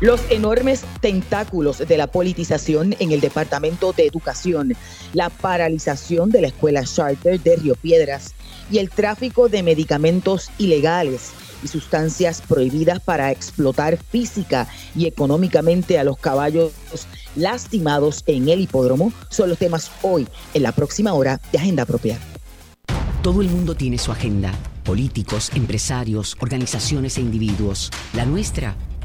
Los enormes tentáculos de la politización en el Departamento de Educación, la paralización de la escuela charter de Río Piedras y el tráfico de medicamentos ilegales y sustancias prohibidas para explotar física y económicamente a los caballos lastimados en el hipódromo son los temas hoy en la próxima hora de Agenda Propia. Todo el mundo tiene su agenda, políticos, empresarios, organizaciones e individuos. La nuestra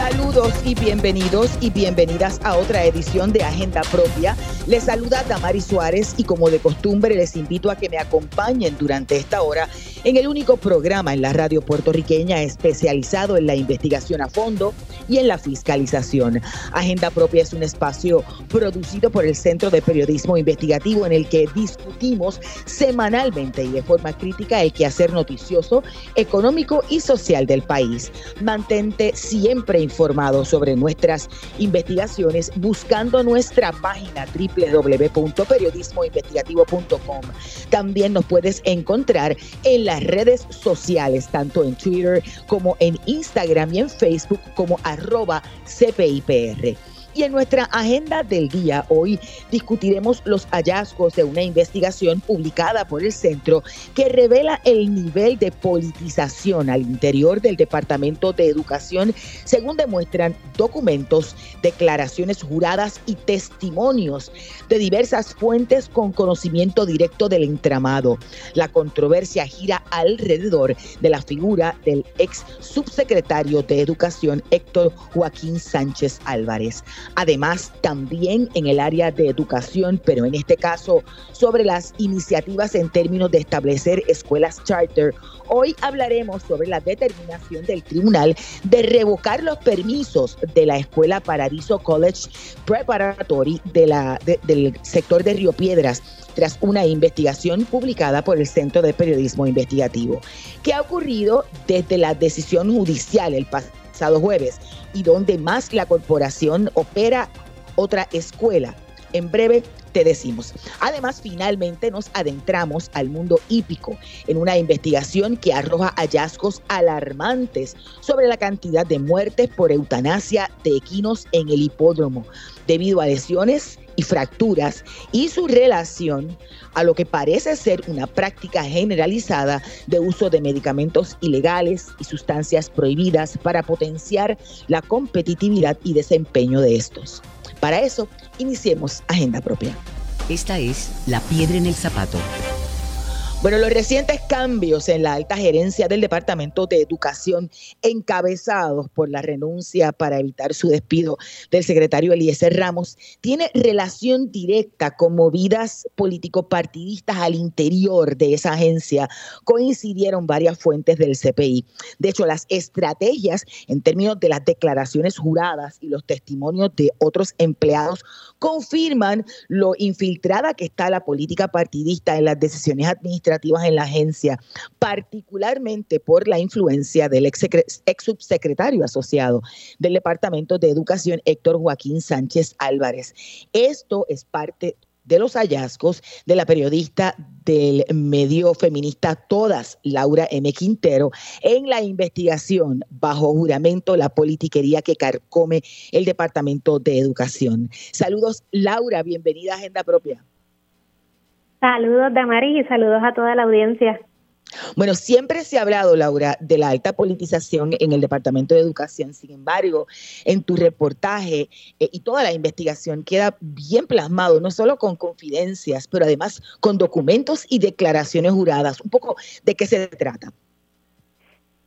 Saludos y bienvenidos y bienvenidas a otra edición de Agenda Propia. Les saluda Tamari Suárez y como de costumbre les invito a que me acompañen durante esta hora en el único programa en la radio puertorriqueña especializado en la investigación a fondo y en la fiscalización. Agenda Propia es un espacio producido por el Centro de Periodismo Investigativo en el que discutimos semanalmente y de forma crítica el quehacer noticioso, económico y social del país. Mantente siempre informado sobre nuestras investigaciones buscando nuestra página www.periodismoinvestigativo.com. También nos puedes encontrar en las redes sociales, tanto en Twitter como en Instagram y en Facebook como arroba CPIPR. Y en nuestra agenda del día hoy discutiremos los hallazgos de una investigación publicada por el centro que revela el nivel de politización al interior del Departamento de Educación, según demuestran documentos, declaraciones juradas y testimonios de diversas fuentes con conocimiento directo del entramado. La controversia gira alrededor de la figura del ex subsecretario de Educación Héctor Joaquín Sánchez Álvarez. Además, también en el área de educación, pero en este caso sobre las iniciativas en términos de establecer escuelas charter. Hoy hablaremos sobre la determinación del tribunal de revocar los permisos de la Escuela Paradiso College Preparatory de la, del sector de Río Piedras tras una investigación publicada por el Centro de Periodismo Investigativo. ¿Qué ha ocurrido desde la decisión judicial el pasado jueves? y donde más la corporación opera otra escuela. En breve te decimos. Además, finalmente nos adentramos al mundo hípico en una investigación que arroja hallazgos alarmantes sobre la cantidad de muertes por eutanasia de equinos en el hipódromo debido a lesiones y fracturas y su relación a lo que parece ser una práctica generalizada de uso de medicamentos ilegales y sustancias prohibidas para potenciar la competitividad y desempeño de estos. Para eso, iniciemos Agenda Propia. Esta es La Piedra en el Zapato bueno, los recientes cambios en la alta gerencia del Departamento de Educación, encabezados por la renuncia para evitar su despido del secretario Eliezer Ramos, tiene relación directa con movidas político-partidistas al interior de esa agencia. Coincidieron varias fuentes del CPI. De hecho, las estrategias en términos de las declaraciones juradas y los testimonios de otros empleados confirman lo infiltrada que está la política partidista en las decisiones administrativas en la agencia, particularmente por la influencia del ex, ex subsecretario asociado del Departamento de Educación, Héctor Joaquín Sánchez Álvarez. Esto es parte de los hallazgos de la periodista del medio feminista Todas, Laura M. Quintero, en la investigación bajo juramento la politiquería que carcome el Departamento de Educación. Saludos, Laura, bienvenida a Agenda Propia. Saludos, Damaris, y saludos a toda la audiencia. Bueno, siempre se ha hablado, Laura, de la alta politización en el Departamento de Educación. Sin embargo, en tu reportaje eh, y toda la investigación queda bien plasmado, no solo con confidencias, pero además con documentos y declaraciones juradas. Un poco de qué se trata.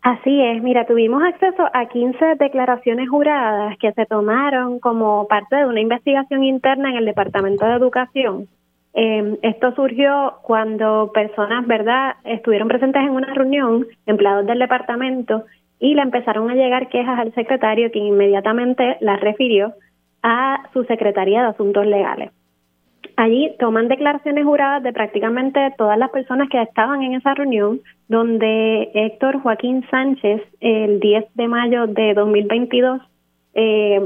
Así es, mira, tuvimos acceso a 15 declaraciones juradas que se tomaron como parte de una investigación interna en el Departamento de Educación eh, esto surgió cuando personas, ¿verdad?, estuvieron presentes en una reunión, empleados del departamento, y le empezaron a llegar quejas al secretario, quien inmediatamente las refirió a su Secretaría de Asuntos Legales. Allí toman declaraciones juradas de prácticamente todas las personas que estaban en esa reunión, donde Héctor Joaquín Sánchez, el 10 de mayo de 2022, eh,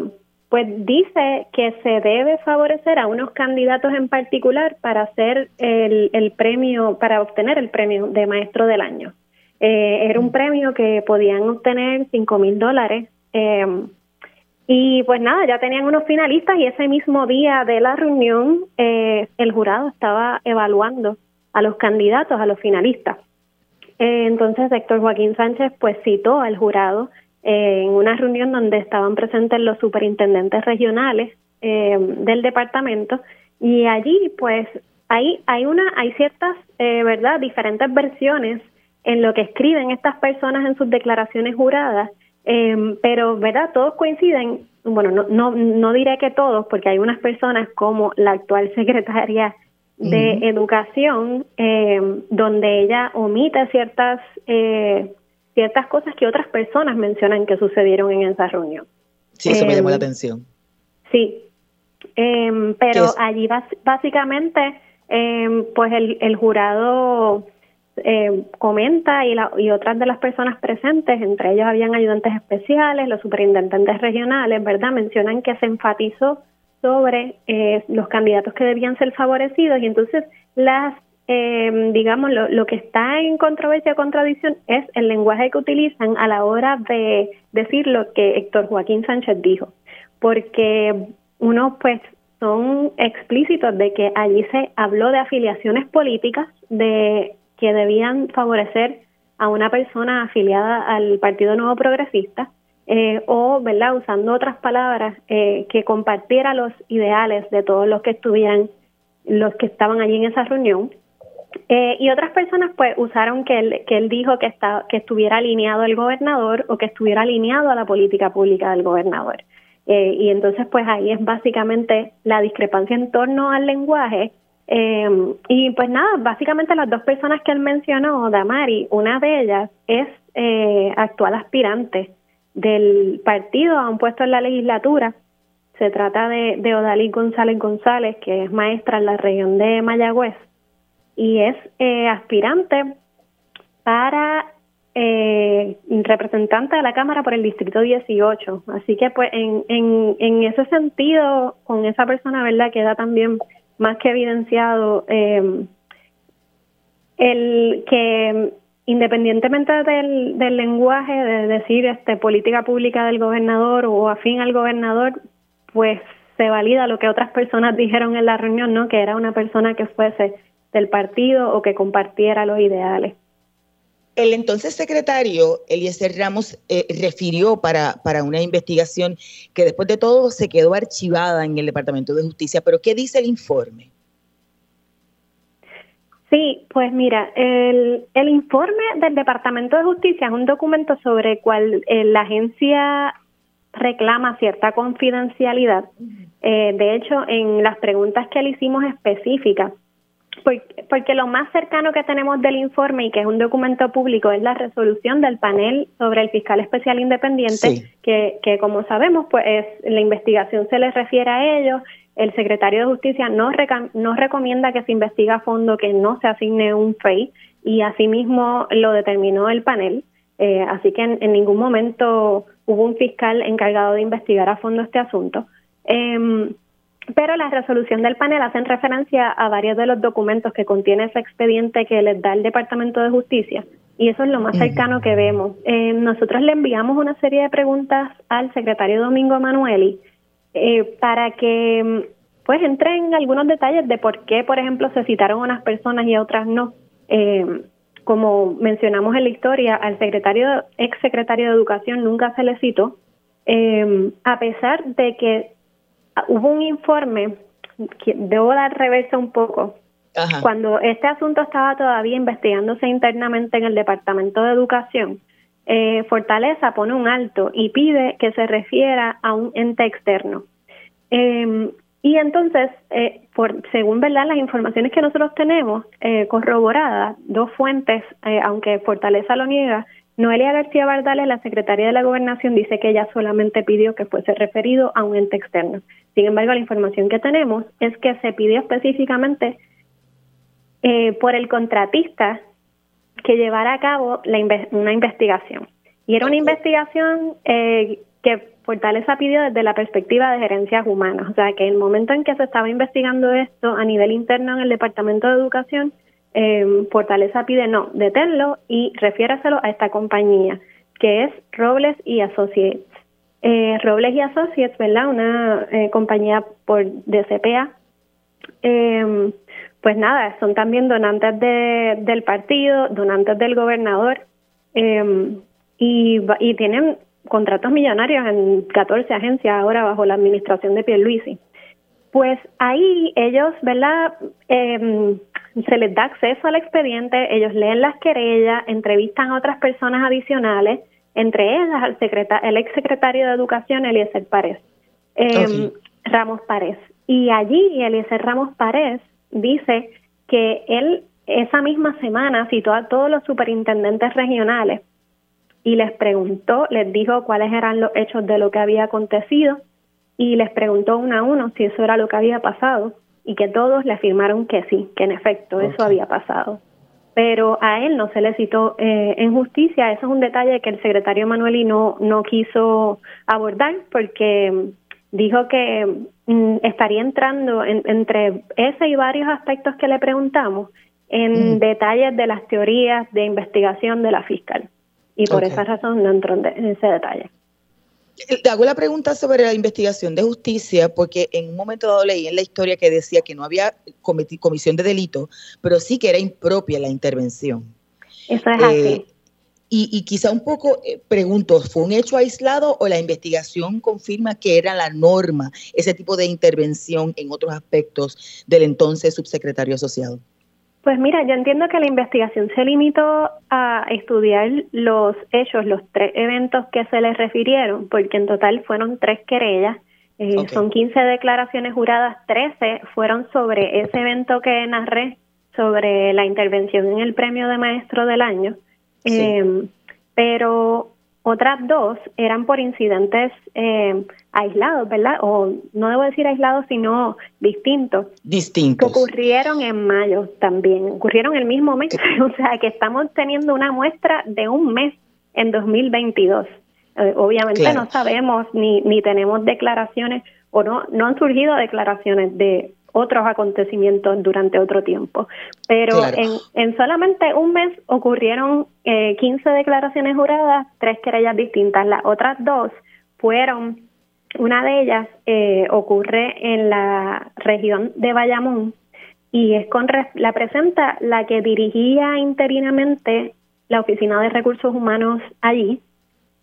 pues dice que se debe favorecer a unos candidatos en particular para hacer el, el premio, para obtener el premio de maestro del año. Eh, era un premio que podían obtener cinco mil dólares. Em, y pues nada, ya tenían unos finalistas y ese mismo día de la reunión eh, el jurado estaba evaluando a los candidatos, a los finalistas. Eh, entonces Héctor Joaquín Sánchez pues citó al jurado en una reunión donde estaban presentes los superintendentes regionales del departamento y allí pues hay hay una hay ciertas verdad diferentes versiones en lo que escriben estas personas en sus declaraciones juradas, em, pero verdad todos coinciden, bueno no, no no diré que todos, porque hay unas personas como la actual secretaria de educación, em, donde ella omite ciertas eh, ciertas cosas que otras personas mencionan que sucedieron en esa reunión. Sí, eso me llamó la em, atención. Sí, pero allí básicamente, pues el, el jurado eh, comenta y, la, y otras de las personas presentes, entre ellos habían ayudantes especiales, los superintendentes regionales, ¿verdad? Mencionan que se enfatizó sobre eh, los candidatos que debían ser favorecidos y entonces las, eh, digamos, lo, lo que está en controversia o contradicción es el lenguaje que utilizan a la hora de decir lo que Héctor Joaquín Sánchez dijo, porque uno pues son explícitos de que allí se habló de afiliaciones políticas, de que debían favorecer a una persona afiliada al Partido Nuevo Progresista eh, o, ¿verdad?, usando otras palabras, eh, que compartiera los ideales de todos los que estuvieran, los que estaban allí en esa reunión. Eh, y otras personas, pues, usaron que él, que él dijo que, está, que estuviera alineado al gobernador o que estuviera alineado a la política pública del gobernador. y entonces, pues, ahí es básicamente la discrepancia en torno al lenguaje eh, y pues nada, básicamente las dos personas que él mencionó, Damari, una de ellas es eh, actual aspirante del partido a un puesto en la legislatura. Se trata de, de Odalí González González, que es maestra en la región de Mayagüez y es eh, aspirante para eh, representante de la Cámara por el Distrito 18. Así que pues en, en, en ese sentido, con esa persona, ¿verdad? Queda también más que evidenciado eh, el que independientemente del, del lenguaje de decir este política pública del gobernador o afín al gobernador, pues se valida lo que otras personas dijeron en la reunión, ¿no? Que era una persona que fuese del partido o que compartiera los ideales. El entonces secretario Eliezer Ramos eh, refirió para, para una investigación que después de todo se quedó archivada en el Departamento de Justicia, pero ¿qué dice el informe? Sí, pues mira, el, el informe del Departamento de Justicia es un documento sobre cual eh, la agencia reclama cierta confidencialidad. Eh, de hecho, en las preguntas que le hicimos específicas, porque, lo más cercano que tenemos del informe y que es un documento público es la resolución del panel sobre el fiscal especial independiente, que, que como sabemos, pues la investigación se les refiere a ellos. El secretario de Justicia no, no recomienda que se investigue a fondo, que no se asigne un FEI, y asimismo lo determinó el panel. Eh, así que en, ningún momento hubo un fiscal encargado de investigar a fondo este asunto. Eh, pero la resolución del panel hacen referencia a varios de los documentos que contiene ese expediente que les da el Departamento de Justicia y eso es lo más cercano que vemos. Eh, nosotros le enviamos una serie de preguntas al secretario Domingo Emanueli eh, para que pues entre en algunos detalles de por qué, por ejemplo, se citaron unas personas y otras no. Eh, como mencionamos en la historia, al secretario, ex secretario de Educación nunca se le citó, eh, a pesar de que hubo un informe, que debo dar reversa un poco, cuando este asunto estaba todavía investigándose internamente en el Departamento de Educación, eh, Fortaleza pone un alto y pide que se refiera a un ente externo. Em, y entonces, eh, por, según verdad las informaciones que nosotros tenemos eh, corroboradas, dos fuentes, aunque Fortaleza lo niega, Noelia García Bardales, la secretaria de la Gobernación, dice que ella solamente pidió que fuese referido a un ente externo. Sin embargo, la información que tenemos es que se pidió específicamente eh, por el contratista que llevara a cabo la una investigación. Y era una investigación eh, que Fortaleza pidió desde la perspectiva de gerencias humanas, o sea que el momento en que se estaba investigando esto a nivel interno en el Departamento de Educación, eh, Fortaleza pide no, deténlo y refiéraselo a esta compañía, que es Robles y Associates. Eh, Robles y Associates, ¿verdad? Una eh, compañía por DCPA. Eh, pues nada, son también donantes de, del partido, donantes del gobernador y, y tienen contratos millonarios en 14 agencias ahora bajo la administración de Pierluisi. Pues ahí ellos, ¿verdad? Eh, se les da acceso al expediente, ellos leen las querellas, entrevistan a otras personas adicionales, entre ellas al el ex secretario de Educación, Eliezer Párez, eh, Ramos Párez. Y allí Eliezer Ramos Párez dice que él esa misma semana citó a todos los superintendentes regionales y les preguntó, les dijo cuáles eran los hechos de lo que había acontecido y les preguntó uno a uno si eso era lo que había pasado y que todos le afirmaron que sí, que en efecto eso había pasado. Pero a él no se le citó eh, en justicia. Eso es un detalle que el secretario Manueli no, no quiso abordar porque dijo que mm, estaría entrando entre ese y varios aspectos que le preguntamos en mm. detalles de las teorías de investigación de la fiscal y por esa razón no entro en, ese detalle. Te hago la pregunta sobre la investigación de justicia, porque en un momento dado leí en la historia que decía que no había comisión de delito, pero sí que era impropia la intervención. Eso es así. Eh, y, quizá un poco eh, pregunto, ¿fue un hecho aislado o la investigación confirma que era la norma ese tipo de intervención en otros aspectos del entonces subsecretario asociado? Pues mira, yo entiendo que la investigación se limitó a estudiar los hechos, los tres eventos que se les refirieron, porque en total fueron tres querellas, eh, son 15 declaraciones juradas, 13 fueron sobre ese evento que narré, sobre la intervención en el premio de maestro del año, eh, pero otras dos eran por incidentes eh, aislados, ¿verdad? O no debo decir aislados, sino distintos. Distintos. Que ocurrieron en mayo también, ocurrieron el mismo mes. o sea, que estamos teniendo una muestra de un mes en 2022. Eh, obviamente no sabemos ni, ni tenemos declaraciones o no, no han surgido declaraciones de otros acontecimientos durante otro tiempo. Pero en, en, solamente un mes ocurrieron eh, 15 declaraciones juradas, tres querellas distintas. Las otras dos fueron, una de ellas eh, ocurre en la región de Bayamón y es con la presenta la que dirigía interinamente la Oficina de Recursos Humanos allí.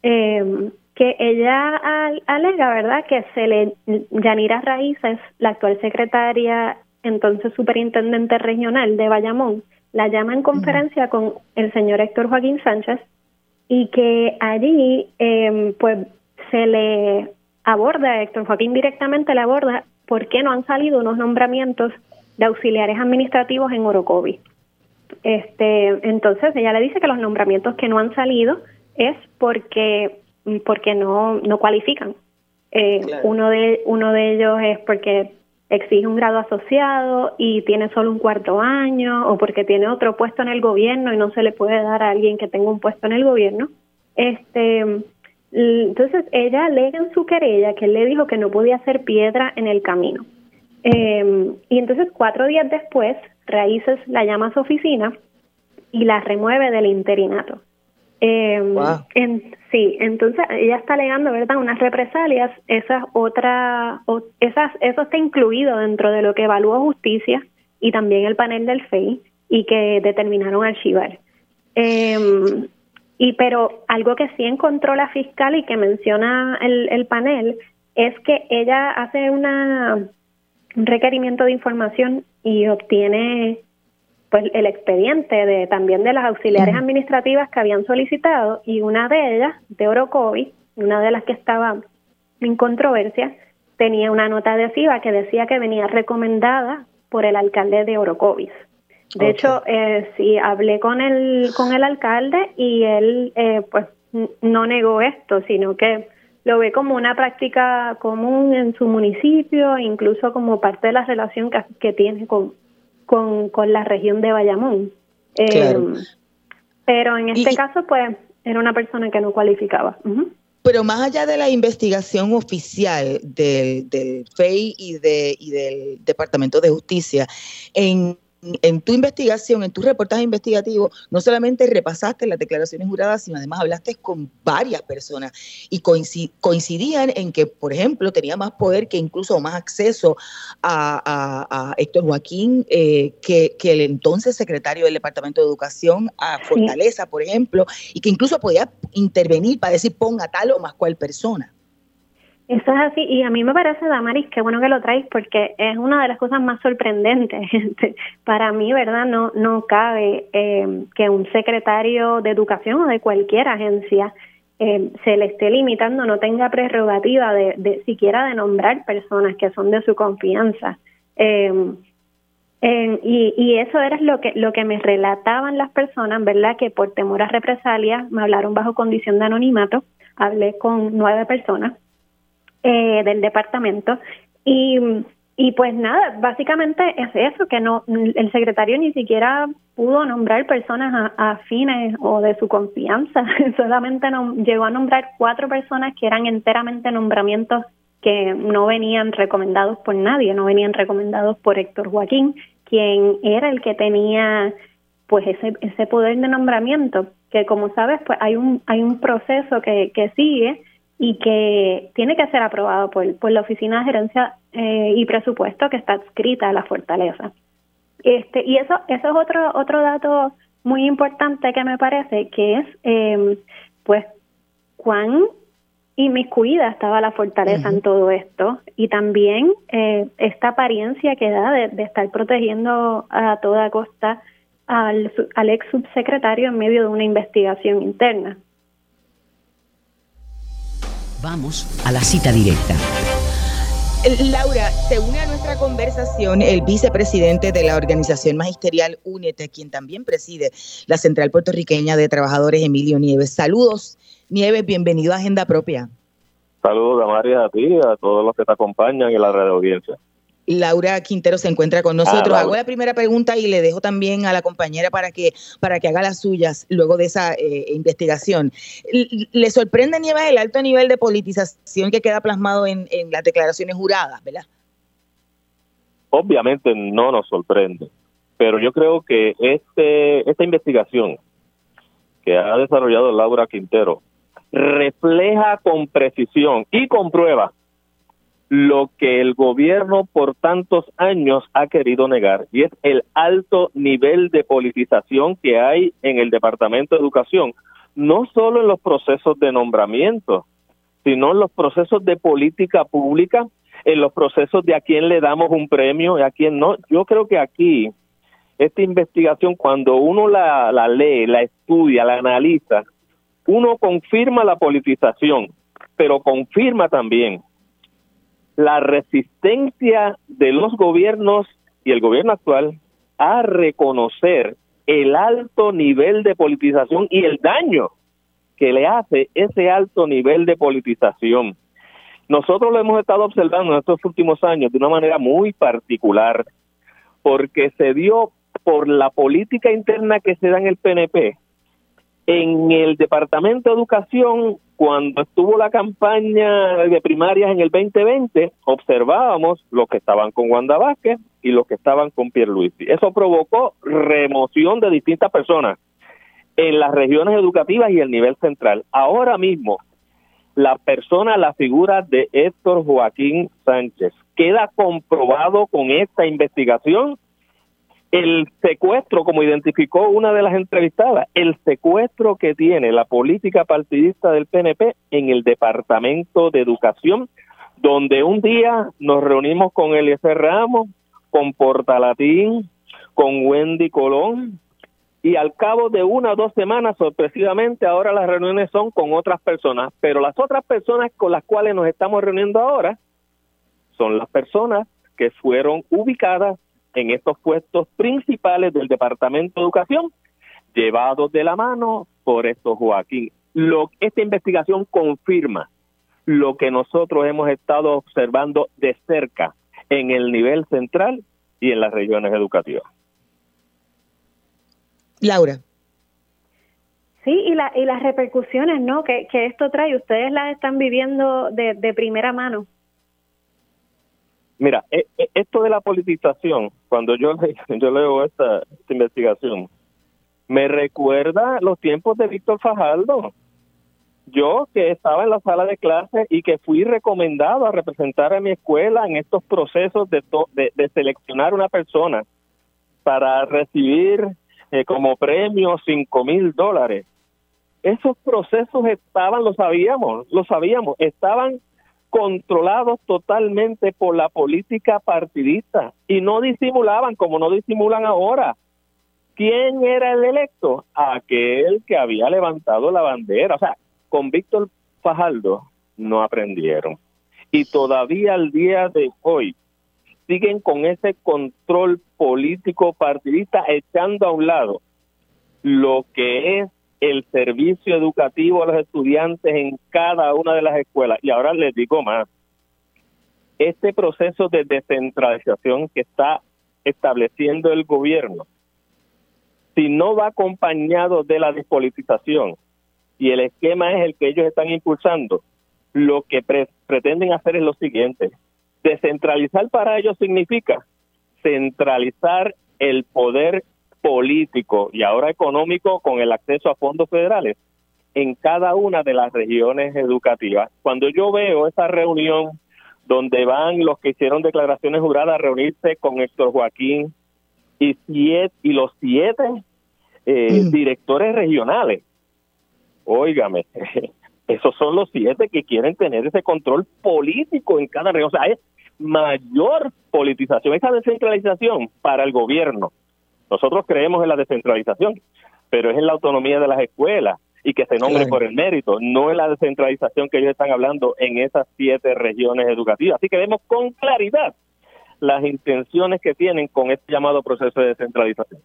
Eh, que ella alega, ¿verdad?, que se le, Yanira Raíces, la actual secretaria, entonces superintendente regional de Bayamón, la llama en conferencia con el señor Héctor Joaquín Sánchez y que allí, eh, pues, se le aborda, Héctor Joaquín directamente le aborda por qué no han salido unos nombramientos de auxiliares administrativos en Orocovi. Este, entonces ella le dice que los nombramientos que no han salido es porque porque no, no cualifican. Eh, uno, de, uno de ellos es porque exige un grado asociado y tiene solo un cuarto año o porque tiene otro puesto en el gobierno y no se le puede dar a alguien que tenga un puesto en el gobierno. Este, entonces ella alega en su querella que él le dijo que no podía hacer piedra en el camino. Eh, y entonces cuatro días después, Raíces la llama a su oficina y la remueve del interinato. Eh, en, sí, entonces ella está alegando, ¿verdad?, unas represalias, esa otra, esas, eso está incluido dentro de lo que evaluó justicia y también el panel del FEI y que determinaron archivar. Eh, y pero algo que sí encontró la fiscal y que menciona el, el panel es que ella hace una un requerimiento de información y obtiene pues el expediente de también de las auxiliares administrativas que habían solicitado y una de ellas, de Orocovi, una de las que estaba en controversia, tenía una nota adhesiva que decía que venía recomendada por el alcalde de Orocovis. De hecho, eh, sí hablé con el con el alcalde y él eh, pues no negó esto, sino que lo ve como una práctica común en su municipio, incluso como parte de la relación que tiene con, con, con la región de Bayamón. Eh, pero en este caso, pues, era una persona que no cualificaba. Pero más allá de la investigación oficial del, del FEI y, de, y del Departamento de Justicia, en en tu investigación, en tu reportaje investigativo, no solamente repasaste las declaraciones juradas, sino además hablaste con varias personas y coincidían en que, por ejemplo, tenía más poder que incluso más acceso a, Héctor Joaquín eh, que, el entonces secretario del Departamento de Educación, a Fortaleza, por ejemplo, y que incluso podía intervenir para decir ponga tal o más cual persona. Eso es así, y a mí me parece, Damaris, qué bueno que lo traes, porque es una de las cosas más sorprendentes. Para mí, ¿verdad? No, no cabe eh, que un secretario de educación o de cualquier agencia eh, se le esté limitando, no tenga prerrogativa de, de, siquiera de nombrar personas que son de su confianza. Eh, y, y eso era lo que lo que me relataban las personas, ¿verdad? Que por temor a represalias me hablaron bajo condición de anonimato. Hablé con nueve personas eh, del departamento. Y, y pues nada, básicamente es eso, que no el secretario ni siquiera pudo nombrar personas afines o de su confianza, solamente no, llegó a nombrar cuatro personas que eran enteramente nombramientos que no venían recomendados por nadie, no venían recomendados por Héctor Joaquín, quien era el que tenía pues ese ese poder de nombramiento, que como sabes, pues hay un hay un proceso que, que sigue y que tiene que ser aprobado por, por la Oficina de Gerencia eh, y Presupuesto que está adscrita a la fortaleza. Este, y eso, eso es otro, otro dato muy importante que me parece, que es eh, pues cuán inmiscuida estaba la fortaleza en todo esto y también eh, esta apariencia que da de, de, estar protegiendo a toda costa al, al ex subsecretario en medio de una investigación interna. Vamos a la cita directa. Laura, se une a nuestra conversación el vicepresidente de la organización magisterial UNETE, quien también preside la Central Puertorriqueña de Trabajadores, Emilio Nieves. Saludos, Nieves, bienvenido a Agenda Propia. Saludos, Damaria, a ti, a todos los que te acompañan y la red de audiencia. Laura Quintero se encuentra con nosotros. Ah, Hago la primera pregunta y le dejo también a la compañera para que, para que haga las suyas luego de esa eh, investigación. ¿Le sorprende, Nieva, el alto nivel de politización que queda plasmado en, en las declaraciones juradas, verdad? Obviamente no nos sorprende, pero yo creo que este esta investigación que ha desarrollado Laura Quintero refleja con precisión y con prueba lo que el gobierno por tantos años ha querido negar y es el alto nivel de politización que hay en el Departamento de Educación, no solo en los procesos de nombramiento, sino en los procesos de política pública, en los procesos de a quién le damos un premio y a quién no. Yo creo que aquí esta investigación, cuando uno la, la lee, la estudia, la analiza, uno confirma la politización, pero confirma también la resistencia de los gobiernos y el gobierno actual a reconocer el alto nivel de politización y el daño que le hace ese alto nivel de politización. Nosotros lo hemos estado observando en estos últimos años de una manera muy particular, porque se dio por la política interna que se da en el PNP. En el Departamento de Educación cuando estuvo la campaña de primarias en el 2020, observábamos los que estaban con Wanda Vázquez y los que estaban con Pierluisi. Eso provocó remoción de distintas personas en las regiones educativas y el nivel central. Ahora mismo, la persona, la figura de Héctor Joaquín Sánchez, queda comprobado con esta investigación el secuestro, como identificó una de las entrevistadas, el secuestro que tiene la política partidista del PNP en el Departamento de Educación, donde un día nos reunimos con Eliezer Ramos, con Portalatín, con Wendy Colón, y al cabo de una o dos semanas, sorpresivamente, ahora las reuniones son con otras personas, pero las otras personas con las cuales nos estamos reuniendo ahora son las personas que fueron ubicadas en estos puestos principales del Departamento de Educación, llevados de la mano por estos Joaquín. Lo, esta investigación confirma lo que nosotros hemos estado observando de cerca en el nivel central y en las regiones educativas. Laura. Sí, y, la, y las repercusiones ¿no? que, que esto trae, ustedes las están viviendo de, de primera mano. Mira, e, e, esto de la politización, cuando yo, yo leo esta, investigación, me recuerda los tiempos de Víctor Fajardo. Yo que estaba en la sala de clase y que fui recomendado a representar a mi escuela en estos procesos de, de, de seleccionar una persona para recibir eh, como premio cinco mil dólares. Esos procesos estaban, lo sabíamos, lo sabíamos, estaban controlados totalmente por la política partidista y no disimulaban como no disimulan ahora. ¿Quién era el electo? Aquel que había levantado la bandera. O sea, con Víctor Fajardo no aprendieron. Y todavía al día de hoy siguen con ese control político partidista echando a un lado lo que es el servicio educativo a los estudiantes en cada una de las escuelas. Y ahora les digo más, este proceso de descentralización que está estableciendo el gobierno, si no va acompañado de la despolitización, y el esquema es el que ellos están impulsando, lo que pretenden hacer es lo siguiente, Descentralizar para ellos significa centralizar el poder político y ahora económico con el acceso a fondos federales en cada una de las regiones educativas. Cuando yo veo esa reunión donde van los que hicieron declaraciones juradas a reunirse con Héctor Joaquín y, siete, y los siete eh, mm. directores regionales, óigame, esos son los siete que quieren tener ese control político en cada región. O sea, es mayor politización, esa descentralización para el gobierno. Nosotros creemos en la descentralización, pero es en la autonomía de las escuelas y que se nombre por el mérito, no en la descentralización que ellos están hablando en esas siete regiones educativas. Así que vemos con claridad las intenciones que tienen con este llamado proceso de descentralización.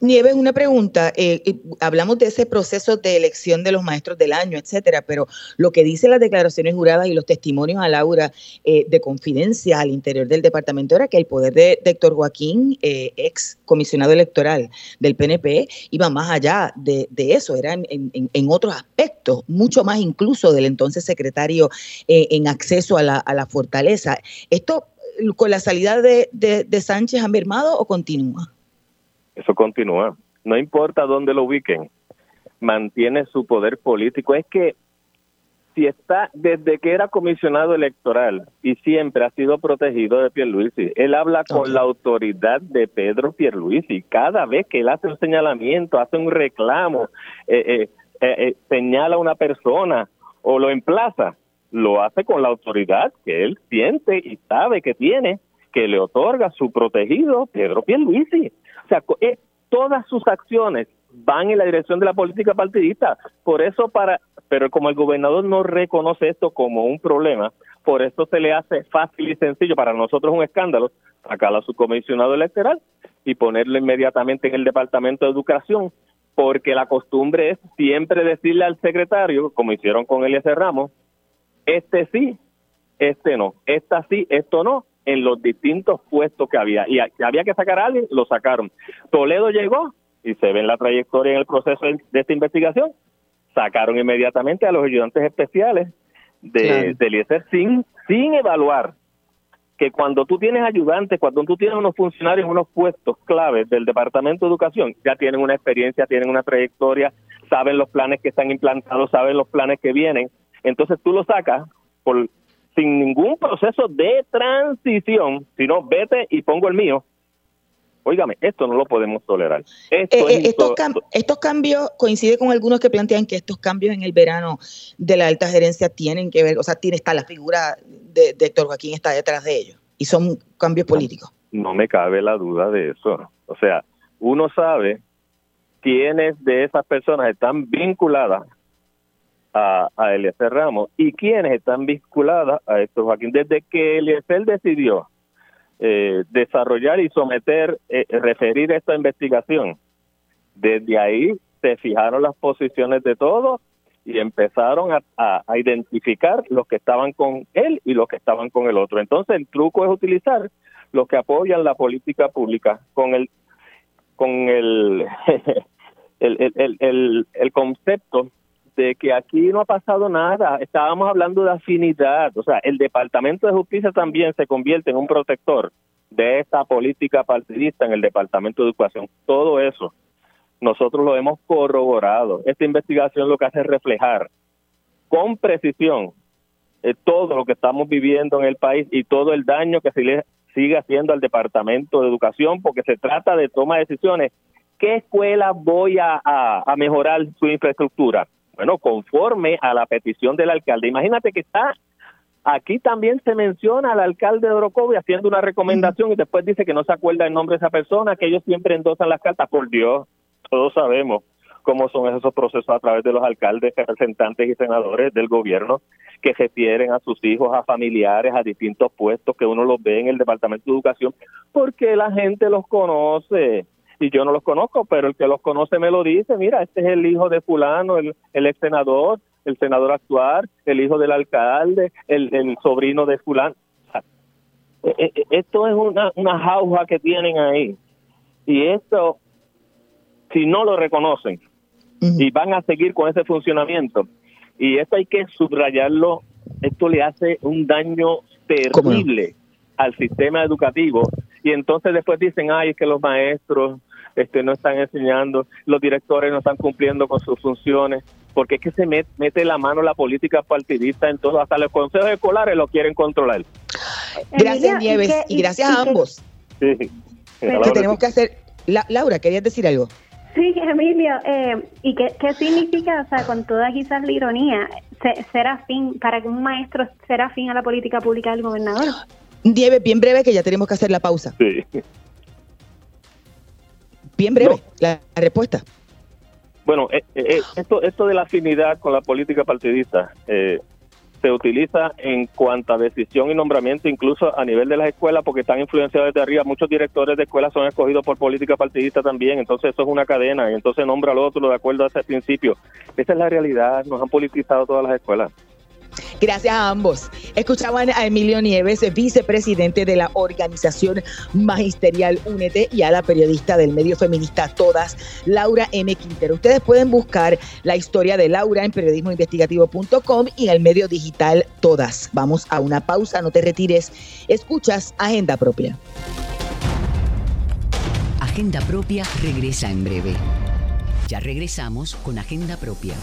Nieves, una pregunta. Eh, eh, hablamos de ese proceso de elección de los maestros del año, etcétera, pero lo que dicen las declaraciones juradas y los testimonios a Laura eh, de confidencia al interior del departamento era que el poder de, Héctor Joaquín, ex comisionado electoral del PNP, iba más allá de, eso, era en, otros aspectos, mucho más incluso del entonces secretario en acceso a la, a la, fortaleza. ¿Esto con la salida de, de Sánchez ha mermado o continúa? Eso continúa. No importa dónde lo ubiquen, mantiene su poder político. Es que si está desde que era comisionado electoral y siempre ha sido protegido de Pierluisi, él habla con la autoridad de Pedro Pierluisi. Cada vez que él hace un señalamiento, hace un reclamo, eh, eh, eh, señala a una persona o lo emplaza, lo hace con la autoridad que él siente y sabe que tiene, que le otorga su protegido Pedro Pierluisi. Sea, eh, todas sus acciones van en la dirección de la política partidista. Por eso, para, pero como el gobernador no reconoce esto como un problema, por eso se le hace fácil y sencillo, para nosotros un escándalo, sacar a su comisionado electoral y ponerlo inmediatamente en el Departamento de Educación, porque la costumbre es siempre decirle al secretario, como hicieron con Eliezer Ramos, este sí, este no, esta sí, esto no, en los distintos puestos que había. Y había que sacar a alguien, lo sacaron. Toledo llegó y se ve en la trayectoria en el proceso de esta investigación. Sacaron inmediatamente a los ayudantes especiales de, IESER sin, sin evaluar que cuando tú tienes ayudantes, cuando tú tienes unos funcionarios en unos puestos claves del Departamento de Educación, ya tienen una experiencia, tienen una trayectoria, saben los planes que están implantados, saben los planes que vienen. Entonces tú lo sacas por sin ningún proceso de transición, sino vete y pongo el mío. Óigame, esto no lo podemos tolerar. Eh, eh, estos, estos, cambios coincide con algunos que plantean que estos cambios en el verano de la alta gerencia tienen que ver, o sea, tiene está la figura de, Héctor Joaquín está detrás de ellos y son cambios políticos. No, me cabe la duda de eso. O sea, uno sabe quiénes de esas personas están vinculadas a, a Eliezer Ramos y quienes están vinculadas a esto, Joaquín. Desde que Eliezer decidió eh, desarrollar y someter, eh, referir esta investigación, desde ahí se fijaron las posiciones de todos y empezaron a, a, identificar los que estaban con él y los que estaban con el otro. Entonces el truco es utilizar los que apoyan la política pública con el con el el, el, el, el concepto de que aquí no ha pasado nada. Estábamos hablando de afinidad. O sea, el Departamento de Justicia también se convierte en un protector de esta política partidista en el Departamento de Educación. Todo eso nosotros lo hemos corroborado. Esta investigación lo que hace es reflejar con precisión eh, todo lo que estamos viviendo en el país y todo el daño que sigue haciendo al Departamento de Educación, porque se trata de toma de decisiones. ¿Qué escuela voy a mejorar su infraestructura? Bueno, conforme a la petición del alcalde. Imagínate que está Aquí también se menciona al alcalde de Orocovi haciendo una recomendación y después dice que no se acuerda el nombre de esa persona, que ellos siempre endosan las cartas. Por Dios, todos sabemos cómo son esos procesos a través de los alcaldes, representantes y senadores del gobierno que refieren a sus hijos, a familiares, a distintos puestos que uno los ve en el Departamento de Educación, porque la gente los conoce y yo no los conozco, pero el que los conoce me lo dice, mira, este es el hijo de fulano, el, el ex senador, el senador actual, el hijo del alcalde, el, el sobrino de fulano. E, e, e, esto es una, una jauja que tienen ahí. Y esto, si no lo reconocen y van a seguir con ese funcionamiento, y esto hay que subrayarlo, esto le hace un daño terrible al sistema educativo. Y entonces después dicen, ay, es que los maestros este, no están enseñando, los directores no están cumpliendo con sus funciones, porque es que se mete, la mano la política partidista en todo, hasta los consejos escolares lo quieren controlar. Gracias Nieves y, gracias a ambos. Sí, tenemos que hacer. Laura, ¿querías decir algo? Sí, Emilio, eh, ¿y qué, qué, significa, o sea, con toda quizás la ironía, ser afín, para que un maestro sea afín a la política pública del gobernador? Nieves, bien breve, que ya tenemos que hacer la pausa. Sí. Bien breve, la, respuesta. Bueno, eh, eh, eh, esto, esto de la afinidad con la política partidista se utiliza en cuanto a decisión y nombramiento, incluso a nivel de las escuelas, porque están influenciados desde arriba. Muchos directores de escuelas son escogidos por política partidista también, entonces eso es una cadena, y entonces nombra al otro de acuerdo a ese principio. Esa es la realidad, nos han politizado todas las escuelas. Gracias a ambos. Escuchaban a Emilio Nieves, vicepresidente de la organización magisterial Únete, y a la periodista del medio feminista Todas, Laura M. Quintero. Ustedes pueden buscar la historia de Laura en periodismoinvestigativo.com y en el medio digital Todas. Vamos a una pausa, no te retires. Escuchas Agenda Propia. Agenda Propia regresa en breve. Ya regresamos con Agenda Propia.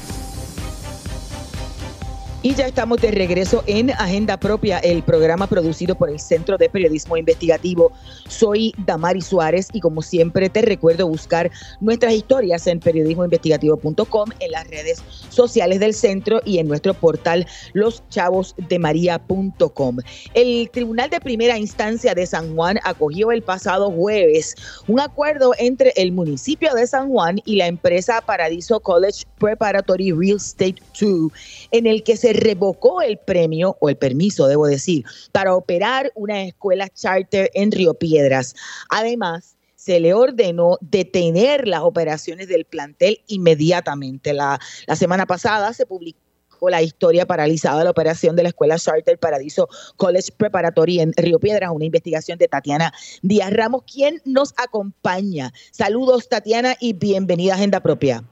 Y ya estamos de regreso en Agenda Propia, el programa producido por el Centro de Periodismo Investigativo. Soy Damari Suárez y como siempre te recuerdo buscar nuestras historias en periodismoinvestigativo.com, en las redes sociales del centro y en nuestro portal loschavosdemaria.com. El Tribunal de Primera Instancia de San Juan acogió el pasado jueves un acuerdo entre el municipio de San Juan y la empresa Paradiso College Preparatory Real Estate 2 en el que se revocó el premio, o el permiso, debo decir, para operar una escuela charter en Río Piedras. Además, se le ordenó detener las operaciones del plantel inmediatamente. La, semana pasada se publicó la historia paralizada de la operación de la escuela Charter Paradiso College Preparatory en Río Piedras, una investigación de Tatiana Díaz Ramos, quien nos acompaña. Saludos, Tatiana, y bienvenida a Agenda Propia.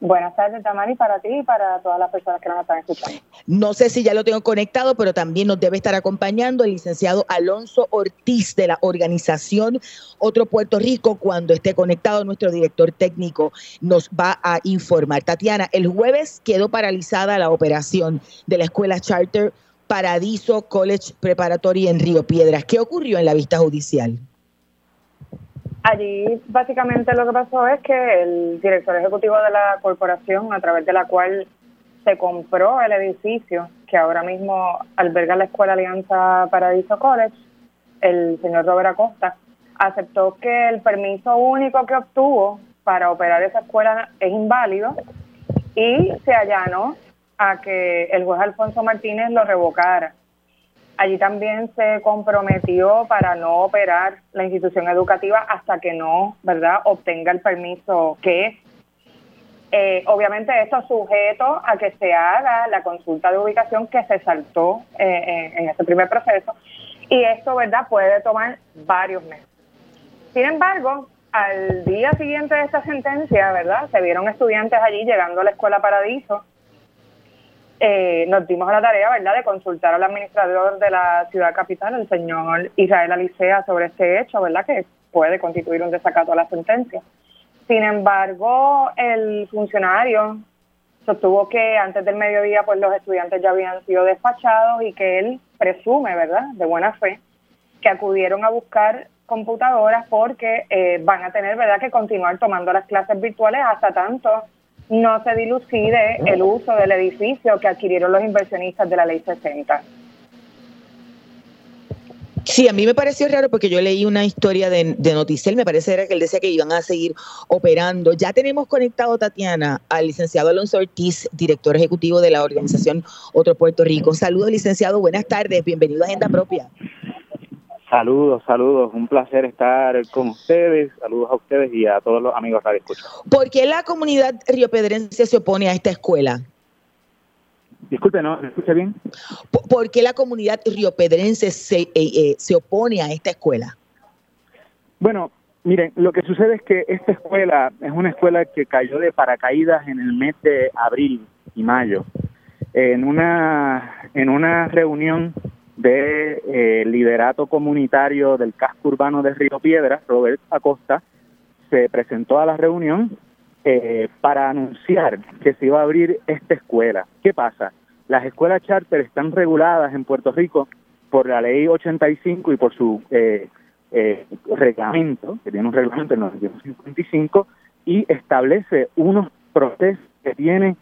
Buenas tardes, Tamari, para ti y para todas las personas que nos están escuchando. No sé si ya lo tengo conectado, pero también nos debe estar acompañando el licenciado Alonso Ortiz de la organización Otro Puerto Rico. Cuando esté conectado, nuestro director técnico nos va a informar. Tatiana, el jueves quedó paralizada la operación de la escuela charter Paradiso College Preparatory en Río Piedras. ¿Qué ocurrió en la vista judicial? Allí básicamente lo que pasó es que el director ejecutivo de la corporación, a través de la cual se compró el edificio que ahora mismo alberga la Escuela Alianza Paradiso College, el señor Robert Acosta, aceptó que el permiso único que obtuvo para operar esa escuela es inválido y se allanó a que el juez Alfonso Martínez lo revocara. Allí también se comprometió para no operar la institución educativa hasta que no, ¿verdad?, obtenga el permiso que es. Eh, obviamente esto sujeto a que se haga la consulta de ubicación que se saltó eh, en ese primer proceso y esto, ¿verdad?, puede tomar varios meses. Sin embargo, al día siguiente de esta sentencia, ¿verdad? Se vieron estudiantes allí llegando a la escuela Paradiso. Eh, nos dimos a la tarea, ¿verdad?, de consultar al administrador de la ciudad capital, el señor Israel Alicea, sobre este hecho, ¿verdad?, que puede constituir un desacato a la sentencia. Sin embargo, el funcionario sostuvo que antes del mediodía, pues los estudiantes ya habían sido despachados y que él presume, ¿verdad?, de buena fe, que acudieron a buscar computadoras porque eh, van a tener verdad que continuar tomando las clases virtuales hasta tanto no se dilucide el uso del edificio que adquirieron los inversionistas de la ley 60. Sí, a mí me pareció raro porque yo leí una historia de, de Noticel, me parece era que él decía que iban a seguir operando. Ya tenemos conectado, Tatiana, al licenciado Alonso Ortiz, director ejecutivo de la organización Otro Puerto Rico. Saludos, licenciado, buenas tardes, bienvenido a Agenda Propia. Saludos, saludos. Un placer estar con ustedes. Saludos a ustedes y a todos los amigos Radio Escucha. ¿Por qué la comunidad riopedrense se opone a esta escuela? Disculpe, ¿no? ¿Me escucha bien? ¿Por qué la comunidad riopedrense se, eh, eh, se opone a esta escuela? Bueno, miren, lo que sucede es que esta escuela es una escuela que cayó de paracaídas en el mes de abril y mayo. En una, en una reunión de eh, liderato comunitario del casco urbano de Río Piedras, Robert Acosta, se presentó a la reunión eh, para anunciar que se iba a abrir esta escuela. ¿Qué pasa? Las escuelas charter están reguladas en Puerto Rico por la ley 85 y por su eh, eh, reglamento, que tiene un reglamento en 1955, y establece unos procesos que tienen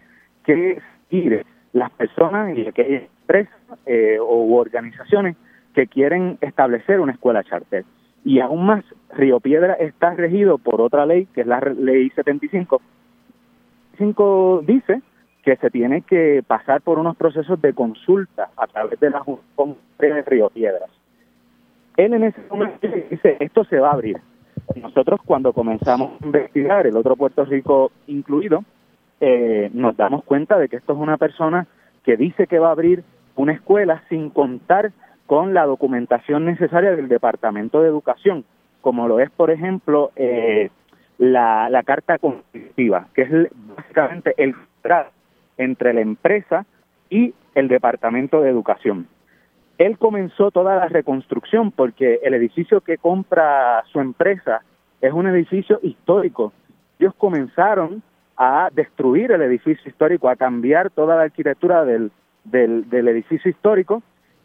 que seguir las personas y aquellas empresas eh, u organizaciones que quieren establecer una escuela charter. Y aún más, Río Piedra está regido por otra ley, que es la ley 75. 5 dice que se tiene que pasar por unos procesos de consulta a través de la Junta de Río Piedras. Él en ese momento dice, esto se va a abrir. Nosotros cuando comenzamos a investigar, el otro Puerto Rico incluido, eh, nos damos cuenta de que esto es una persona que dice que va a abrir una escuela sin contar con la documentación necesaria del Departamento de Educación, como lo es, por ejemplo, eh, la, la carta constitutiva, que es básicamente el contrato entre la empresa y el Departamento de Educación. Él comenzó toda la reconstrucción porque el edificio que compra su empresa es un edificio histórico. Ellos comenzaron a destruir el edificio histórico, a cambiar toda la arquitectura del, del, del edificio histórico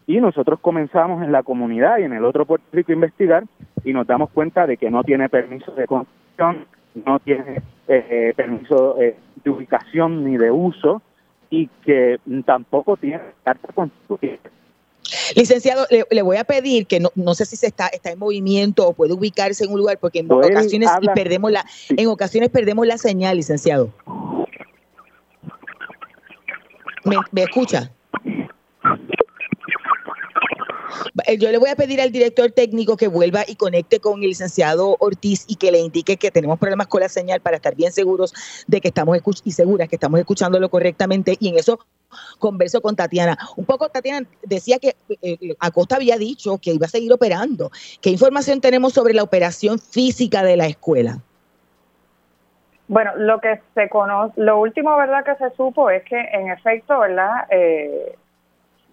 y nosotros comenzamos en la comunidad y en el otro Puerto Rico a investigar y nos damos cuenta de que no tiene permiso de construcción, no tiene eh, eh permiso eh, de ubicación ni de uso y que tampoco tiene carta constitutiva. Licenciado, le, le, voy a pedir que no, no sé si se está, está en movimiento o puede ubicarse en un lugar porque en so ocasiones habla, perdemos la sí. en ocasiones perdemos la señal, licenciado. ¿Me, me escucha? Eh, yo le voy a pedir al director técnico que vuelva y conecte con el licenciado Ortiz y que le indique que tenemos problemas con la señal para estar bien seguros de que estamos y seguras que estamos escuchándolo correctamente y en eso converso con Tatiana. Un poco Tatiana decía que eh, Acosta había dicho que iba a seguir operando. ¿Qué información tenemos sobre la operación física de la escuela? Bueno, lo que se conoce, lo último, verdad, que se supo es que en efecto, verdad, eh,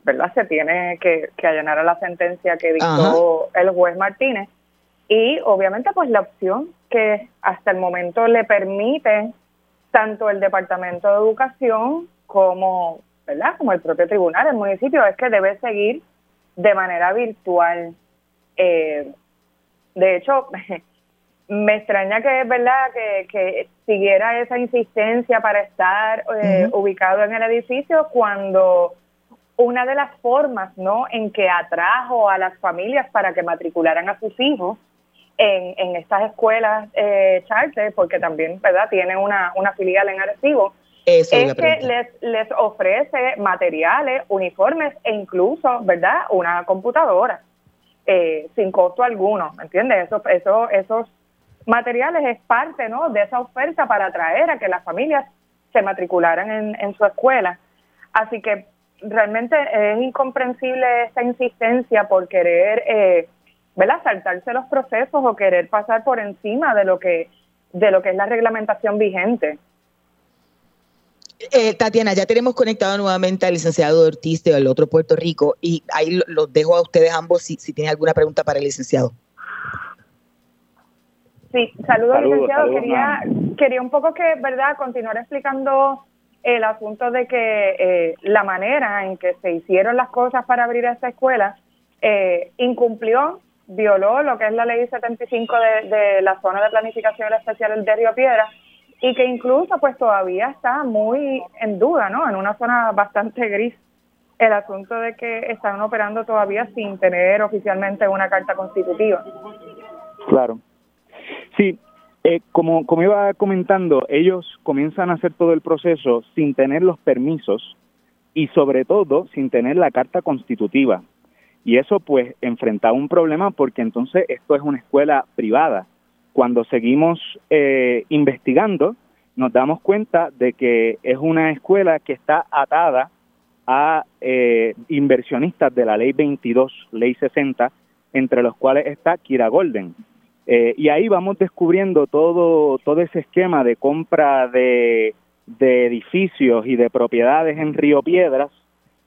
verdad, se tiene que, que allanar a la sentencia que dictó Ajá. el juez Martínez y obviamente pues la opción que hasta el momento le permite tanto el Departamento de Educación como, ¿verdad? Como el propio tribunal, el municipio, es que debe seguir de manera virtual. Eh, de hecho, me extraña que es verdad que, que, siguiera esa insistencia para estar eh, uh -huh. ubicado en el edificio cuando una de las formas no en que atrajo a las familias para que matricularan a sus hijos en, en estas escuelas eh, charter porque también verdad tienen una, una filial en Arecibo Eso es que les, les ofrece materiales uniformes e incluso verdad una computadora eh, sin costo alguno ¿me entiendes? Eso, eso, esos materiales es parte ¿no? de esa oferta para atraer a que las familias se matricularan en, en su escuela. Así que realmente es incomprensible esta insistencia por querer, eh, saltarse los procesos o querer pasar por encima de lo que de lo que es la reglamentación vigente. Eh, Tatiana, ya tenemos conectado nuevamente al licenciado Ortiz del otro Puerto Rico y ahí los dejo a ustedes ambos si, si tienen alguna pregunta para el licenciado. Sí, saludos, licenciado. quería, quería un poco que, ¿verdad?, continuar explicando el asunto de que eh, la manera en que se hicieron las cosas para abrir esta escuela eh, incumplió, violó lo que es la ley 75 de, de la zona de planificación especial de Río Piedra y que incluso pues todavía está muy en duda, ¿no? En una zona bastante gris el asunto de que están operando todavía sin tener oficialmente una carta constitutiva. Claro. Sí, eh, como, como iba comentando, ellos comienzan a hacer todo el proceso sin tener los permisos y sobre todo sin tener la carta constitutiva. Y eso pues enfrentaba un problema porque entonces esto es una escuela privada. Cuando seguimos eh, investigando, nos damos cuenta de que es una escuela que está atada a eh, inversionistas de la ley 22, ley 60, entre los cuales está Kira Golden. Eh, y ahí vamos descubriendo todo, todo ese esquema de compra de, de edificios y de propiedades en Río Piedras,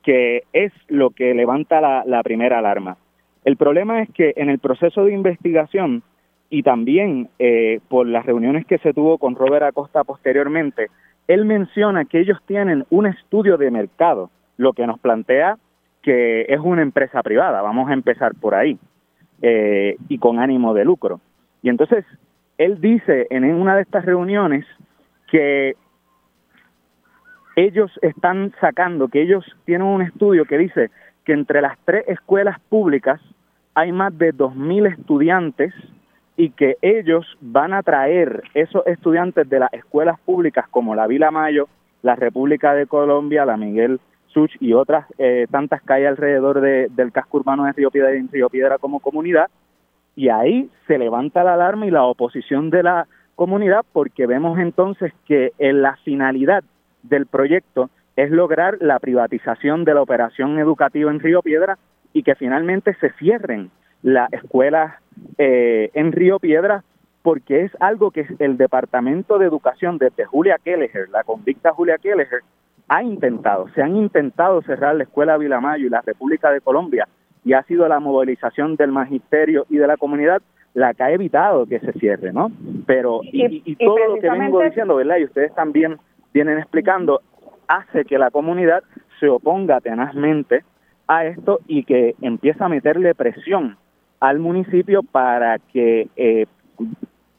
que es lo que levanta la, primera alarma. El problema es que en el proceso de investigación y también eh, por las reuniones que se tuvo con Robert Acosta posteriormente, él menciona que ellos tienen un estudio de mercado, lo que nos plantea que es una empresa privada, vamos a empezar por ahí, eh, y con ánimo de lucro. Y entonces, él dice en una de estas reuniones que ellos están sacando, que ellos tienen un estudio que dice que entre las tres escuelas públicas hay más de 2.000 estudiantes y que ellos van a traer esos estudiantes de las escuelas públicas como la Vila Mayo, la República de Colombia, la Miguel Such y otras eh, tantas que hay alrededor del casco urbano de Río Piedra en Río Piedra como comunidad. Y ahí se levanta la alarma y la oposición de la comunidad porque vemos entonces que en la finalidad del proyecto es lograr la privatización de la operación educativa en Río Piedra y que finalmente se cierren las escuelas eh, en Río Piedra porque es algo que el Departamento de Educación desde Julia Kelleher, la convicta Julia Kelleher, ha intentado, se han intentado cerrar la Escuela Vilamayo y la República de Colombia y ha sido la movilización del magisterio y de la comunidad la que ha evitado que se cierre, ¿no? Pero, y, todo lo que vengo diciendo, ¿verdad? Y ustedes también vienen explicando, hace que la comunidad se oponga tenazmente a esto y que empieza a meterle presión al municipio para que eh,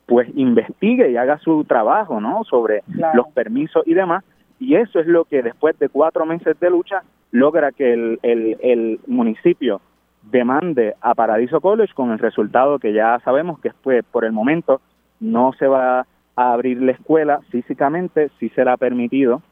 pues investigue y haga su trabajo no sobre los permisos y demás y eso es lo que después de cuatro meses de lucha logra que el, el, el municipio demande a Paradiso College con el resultado que ya sabemos que pues, por el momento no se va a abrir la escuela físicamente, sí será permitido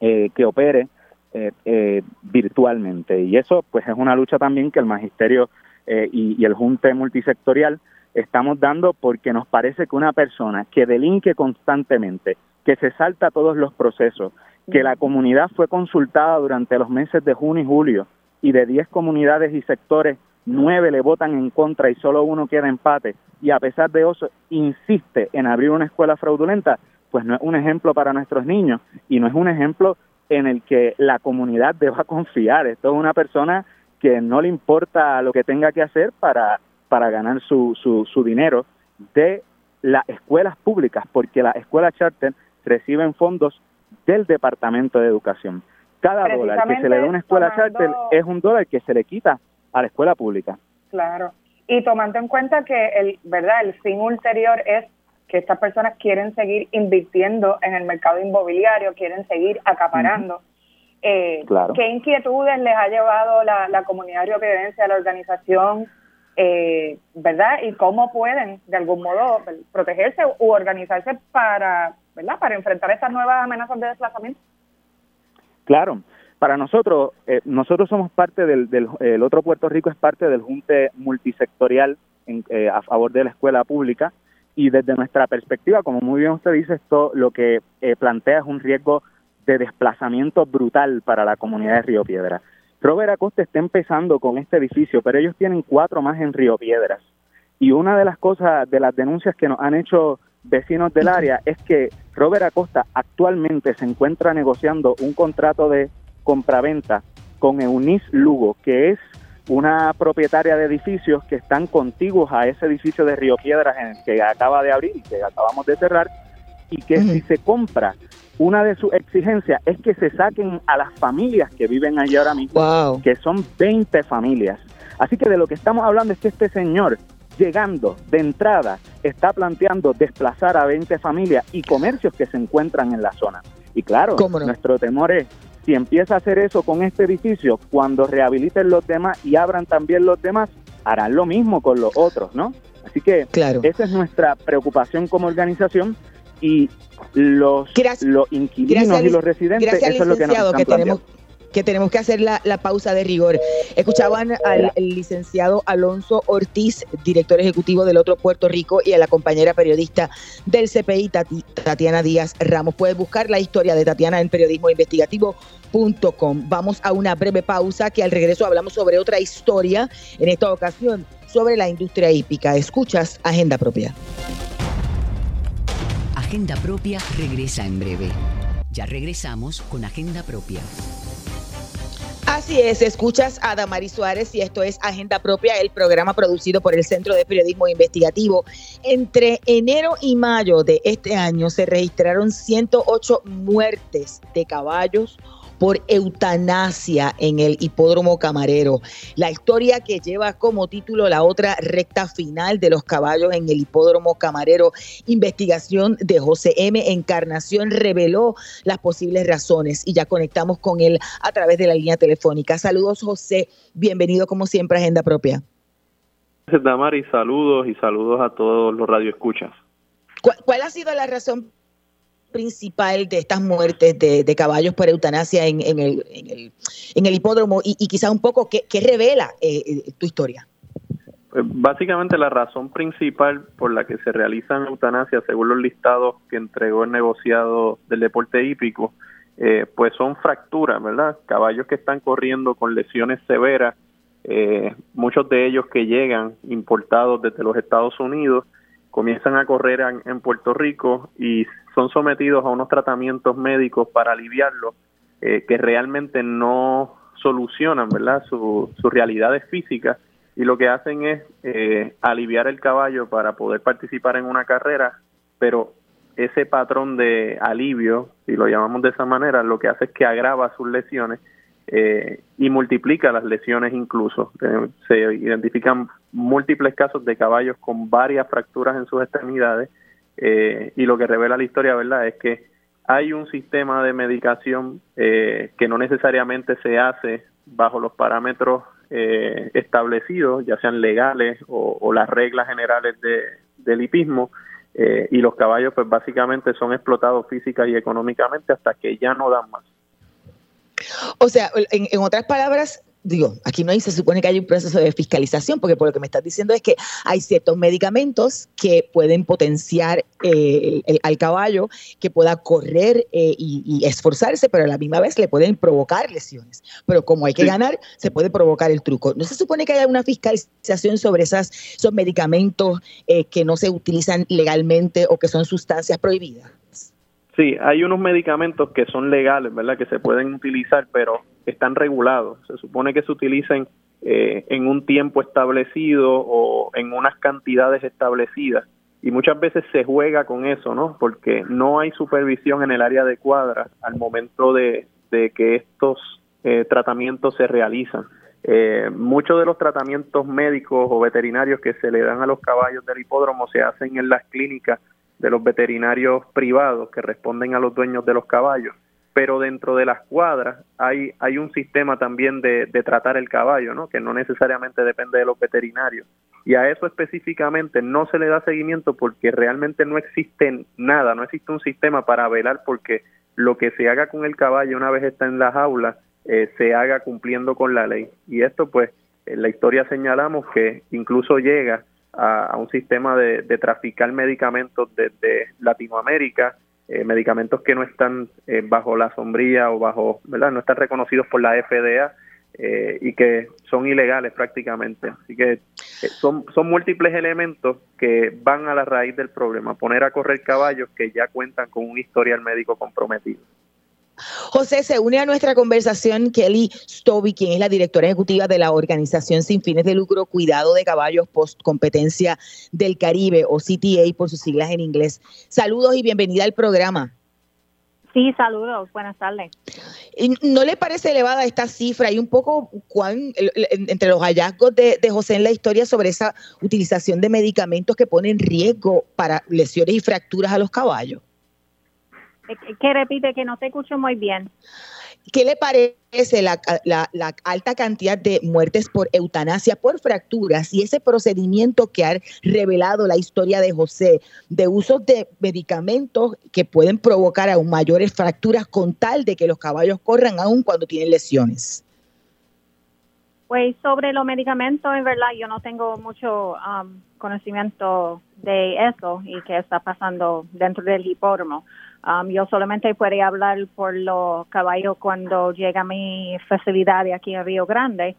eh, que opere eh, eh, virtualmente. Y eso pues es una lucha también que el magisterio eh, y, el Junte Multisectorial estamos dando porque nos parece que una persona que delinque constantemente, que se salta todos los procesos, que la comunidad fue consultada durante los meses de junio y julio y de 10 comunidades y sectores, nueve le votan en contra y solo uno queda empate y a pesar de eso insiste en abrir una escuela fraudulenta, pues no es un ejemplo para nuestros niños y no es un ejemplo en el que la comunidad deba confiar. Esto es una persona que no le importa lo que tenga que hacer para, para ganar su, su, su dinero de las escuelas públicas, porque las escuelas charter reciben fondos del Departamento de Educación. Cada dólar que se le da a una escuela charter es un dólar que se le quita a la escuela pública. Claro. Y tomando en cuenta que el, ¿verdad? El fin ulterior es que estas personas quieren seguir invirtiendo en el mercado inmobiliario, quieren seguir acaparando. Eh, ¿Qué inquietudes les ha llevado la, la comunidad riopidense a la organización? Eh, ¿Verdad? Y cómo pueden, de algún modo, protegerse u organizarse para, ¿verdad? Para enfrentar estas nuevas amenazas de desplazamiento. Claro. Para nosotros, eh, nosotros somos parte del, del el otro Puerto Rico es parte del Junte Multisectorial en, eh, a favor de la escuela pública y desde nuestra perspectiva, como muy bien usted dice, esto lo que plantea es un riesgo de desplazamiento brutal para la comunidad de Río Piedra. Robert Acosta está empezando con este edificio, pero ellos tienen cuatro más en Río Piedras. Y una de las cosas, de las denuncias que nos han hecho vecinos del área es que Robert Acosta actualmente se encuentra negociando un contrato de compraventa con Eunice Lugo, que es una propietaria de edificios que están contiguos a ese edificio de Río Piedras en el que acaba de abrir y que acabamos de cerrar, y que si se compra, una de sus exigencias es que se saquen a las familias que viven allí ahora mismo, que son 20 familias. Así que de lo que estamos hablando es que este señor, llegando de entrada, está planteando desplazar a 20 familias y comercios que se encuentran en la zona. Y claro, nuestro temor es si empieza a hacer eso con este edificio, cuando rehabiliten los demás y abran también los demás, harán lo mismo con los otros, ¿no? Así que esa es nuestra preocupación como organización y los, los inquilinos y los residentes, eso es lo que nos están que tenemos que tenemos que hacer la, pausa de rigor. Escuchaban al licenciado Alonso Ortiz, director ejecutivo del otro Puerto Rico, y a la compañera periodista del CPI, Tatiana Díaz Ramos. Puedes buscar la historia de Tatiana en periodismoinvestigativo.com. Vamos a una breve pausa que al regreso hablamos sobre otra historia, en esta ocasión sobre la industria hípica. Escuchas Agenda Propia. Agenda Propia regresa en breve. Ya regresamos con Agenda Propia. Así es, escuchas a Damari Suárez y esto es Agenda Propia, el programa producido por el Centro de Periodismo Investigativo. Entre enero y mayo de este año se registraron 108 muertes de caballos por eutanasia en el hipódromo camarero. La historia que lleva como título la otra recta final de los caballos en el hipódromo camarero. Investigación de José M. Encarnación reveló las posibles razones y ya conectamos con él a través de la línea telefónica. Saludos José, bienvenido como siempre a Agenda Propia. Damari, saludos y saludos a todos los radioescuchas. ¿Cuál, ¿Cuál ha sido la razón principal de estas muertes de, caballos por eutanasia en, el, en, el, hipódromo y, y quizás un poco qué, revela eh, eh, tu historia? Pues, básicamente la razón principal por la que se realizan eutanasia, según los listados que entregó el negociado del deporte hípico, eh, pues son fracturas, ¿verdad? Caballos que están corriendo con lesiones severas, muchos de ellos que llegan importados desde los Estados Unidos, comienzan a correr en, Puerto Rico y son sometidos a unos tratamientos médicos para aliviarlo, eh, que realmente no solucionan verdad sus realidades físicas y lo que hacen es eh, aliviar el caballo para poder participar en una carrera, pero ese patrón de alivio, si lo llamamos de esa manera, lo que hace es que agrava sus lesiones eh, y multiplica las lesiones incluso. Eh, se identifican múltiples casos de caballos con varias fracturas en sus extremidades eh, y lo que revela la historia, ¿verdad?, es que hay un sistema de medicación que no necesariamente se hace bajo los parámetros establecidos, ya sean legales o, las reglas generales de, del hipismo, y los caballos pues básicamente son explotados física y económicamente hasta que ya no dan más. O sea, en, otras palabras, digo, aquí no hay, se supone que hay un proceso de fiscalización, porque por lo que me estás diciendo es que hay ciertos medicamentos que pueden potenciar eh, al caballo, que pueda correr eh, y, esforzarse, pero a la misma vez le pueden provocar lesiones. Pero como hay que ganar, se puede provocar el truco. ¿No se supone que haya una fiscalización sobre esas, esos medicamentos eh, que no se utilizan legalmente o que son sustancias prohibidas? Sí, hay unos medicamentos que son legales, ¿verdad? Que se pueden utilizar, pero están regulados. Se supone que se utilicen eh, en un tiempo establecido o en unas cantidades establecidas. Y muchas veces se juega con eso, ¿no? Porque no hay supervisión en el área de cuadra al momento de, que estos eh, tratamientos se realizan. Eh, muchos de los tratamientos médicos o veterinarios que se le dan a los caballos del hipódromo se hacen en las clínicas de los veterinarios privados que responden a los dueños de los caballos, pero dentro de las cuadras hay, hay un sistema también de, de tratar el caballo, ¿no? que no necesariamente depende de los veterinarios. Y a eso específicamente no se le da seguimiento porque realmente no existe nada, no existe un sistema para velar porque lo que se haga con el caballo una vez está en las aulas eh, se haga cumpliendo con la ley. Y esto pues en la historia señalamos que incluso llega a, un sistema de, traficar medicamentos desde Latinoamérica, eh, medicamentos que no están eh, bajo la sombría o bajo, ¿verdad? No están reconocidos por la FDA eh, y que son ilegales prácticamente. Así que son, son múltiples elementos que van a la raíz del problema, poner a correr caballos que ya cuentan con un historial médico comprometido. José, se une a nuestra conversación Kelly Stoby, quien es la directora ejecutiva de la organización sin fines de lucro Cuidado de Caballos Post Competencia del Caribe, o CTA por sus siglas en inglés. Saludos y bienvenida al programa. Sí, saludos, buenas tardes. ¿No le parece elevada esta cifra y un poco cuán, entre los hallazgos de, José en la historia sobre esa utilización de medicamentos que ponen riesgo para lesiones y fracturas a los caballos? Que repite que no te escucho muy bien. ¿Qué le parece la, alta cantidad de muertes por eutanasia, por fracturas y ese procedimiento que ha revelado la historia de José de uso de medicamentos que pueden provocar aún mayores fracturas con tal de que los caballos corran aún cuando tienen lesiones? Pues sobre los medicamentos, en verdad, yo no tengo mucho um, conocimiento de eso y qué está pasando dentro del hipódromo. Um, yo solamente puedo hablar por los caballos cuando llega a mi facilidad de aquí en Río Grande,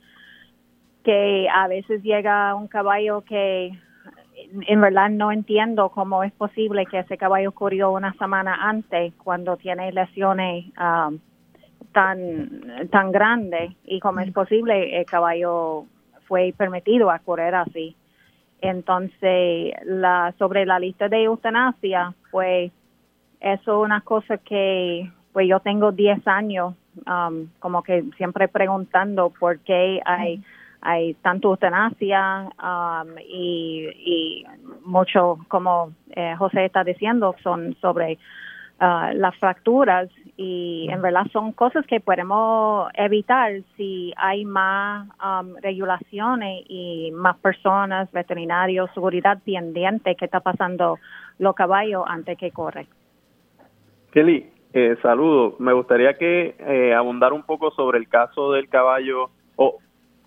que a veces llega un caballo que en verdad no entiendo cómo es posible que ese caballo corrió una semana antes cuando tiene lesiones um, tan tan grandes y cómo es posible el caballo fue permitido a correr así. Entonces, la sobre la lista de eutanasia, pues eso es una cosa que pues yo tengo 10 años um, como que siempre preguntando por qué hay hay tanto eutanasia um, y, y mucho como eh, José está diciendo son sobre uh, las fracturas y en verdad son cosas que podemos evitar si hay más um, regulaciones y más personas, veterinarios, seguridad pendiente que está pasando los caballos antes que corren. Kelly, eh, saludo. Me gustaría que eh, abundar un poco sobre el caso del caballo, o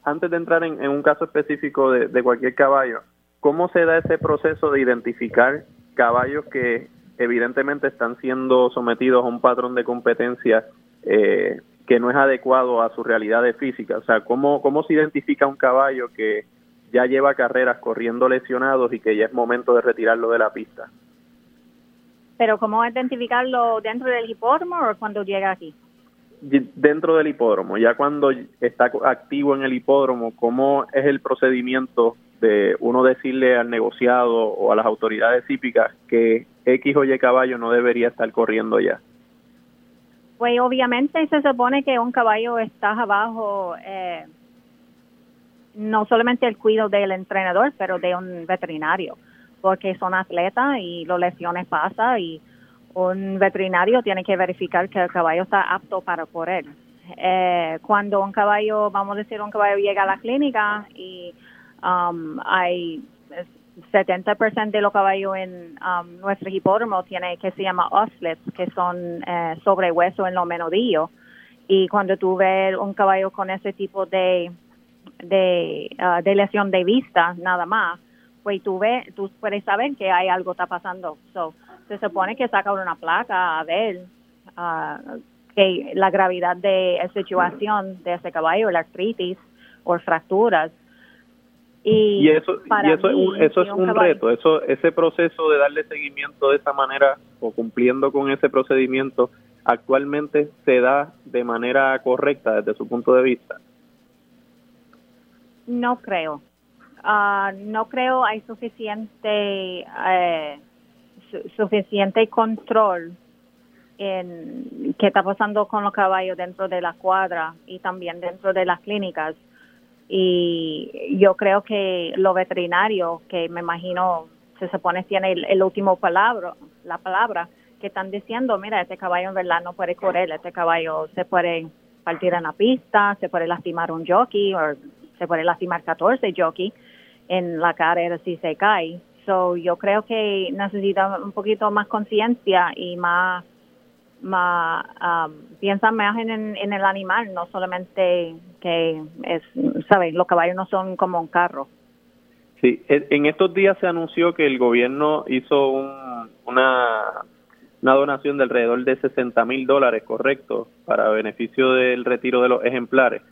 antes de entrar en, un caso específico de, cualquier caballo, ¿cómo se da ese proceso de identificar caballos que evidentemente están siendo sometidos a un patrón de competencia eh, que no es adecuado a su realidad de física? O sea, ¿cómo, ¿cómo se identifica un caballo que ya lleva carreras corriendo lesionados y que ya es momento de retirarlo de la pista? Pero ¿cómo identificarlo dentro del hipódromo o cuando llega aquí? Dentro del hipódromo, ya cuando está activo en el hipódromo, ¿cómo es el procedimiento de uno decirle al negociado o a las autoridades hípicas que X o Y caballo no debería estar corriendo ya? Pues obviamente se supone que un caballo está abajo, eh, no solamente el cuidado del entrenador, pero de un veterinario porque son atletas y las lesiones pasan y un veterinario tiene que verificar que el caballo está apto para correr. Eh, cuando un caballo, vamos a decir, un caballo llega a la clínica y um, hay 70% de los caballos en um, nuestro hipódromo tiene que se llama oslets, que son eh, sobre hueso en los menudillos. Y cuando tú ves un caballo con ese tipo de, de, uh, de lesión de vista, nada más, pues tú ves, tú puedes saber que hay algo está pasando. So, se supone que saca una placa a ver uh, que la gravedad de la situación de ese caballo, la artritis o fracturas. Y, eso, y eso, es un, eso es un, reto, eso ese proceso de darle seguimiento de esa manera o cumpliendo con ese procedimiento actualmente se da de manera correcta desde su punto de vista. No creo. Ah, no creo hay suficiente eh, suficiente control en qué está pasando con los caballos dentro de la cuadra y también dentro de las clínicas. Y yo creo que los veterinarios que me imagino se supone tiene el, último palabra la palabra que están diciendo mira este caballo en verdad no puede correr este caballo se puede partir en la pista se puede lastimar un jockey o se puede lastimar 14 jockey en la carrera si se cae. So, yo creo que necesita un poquito más conciencia y más, más um, piensa más en, en, el animal, no solamente que es, ¿sabes? Los caballos no son como un carro. Sí, en estos días se anunció que el gobierno hizo un, una, una donación de alrededor de 60 mil dólares, correcto, para beneficio del retiro de los ejemplares.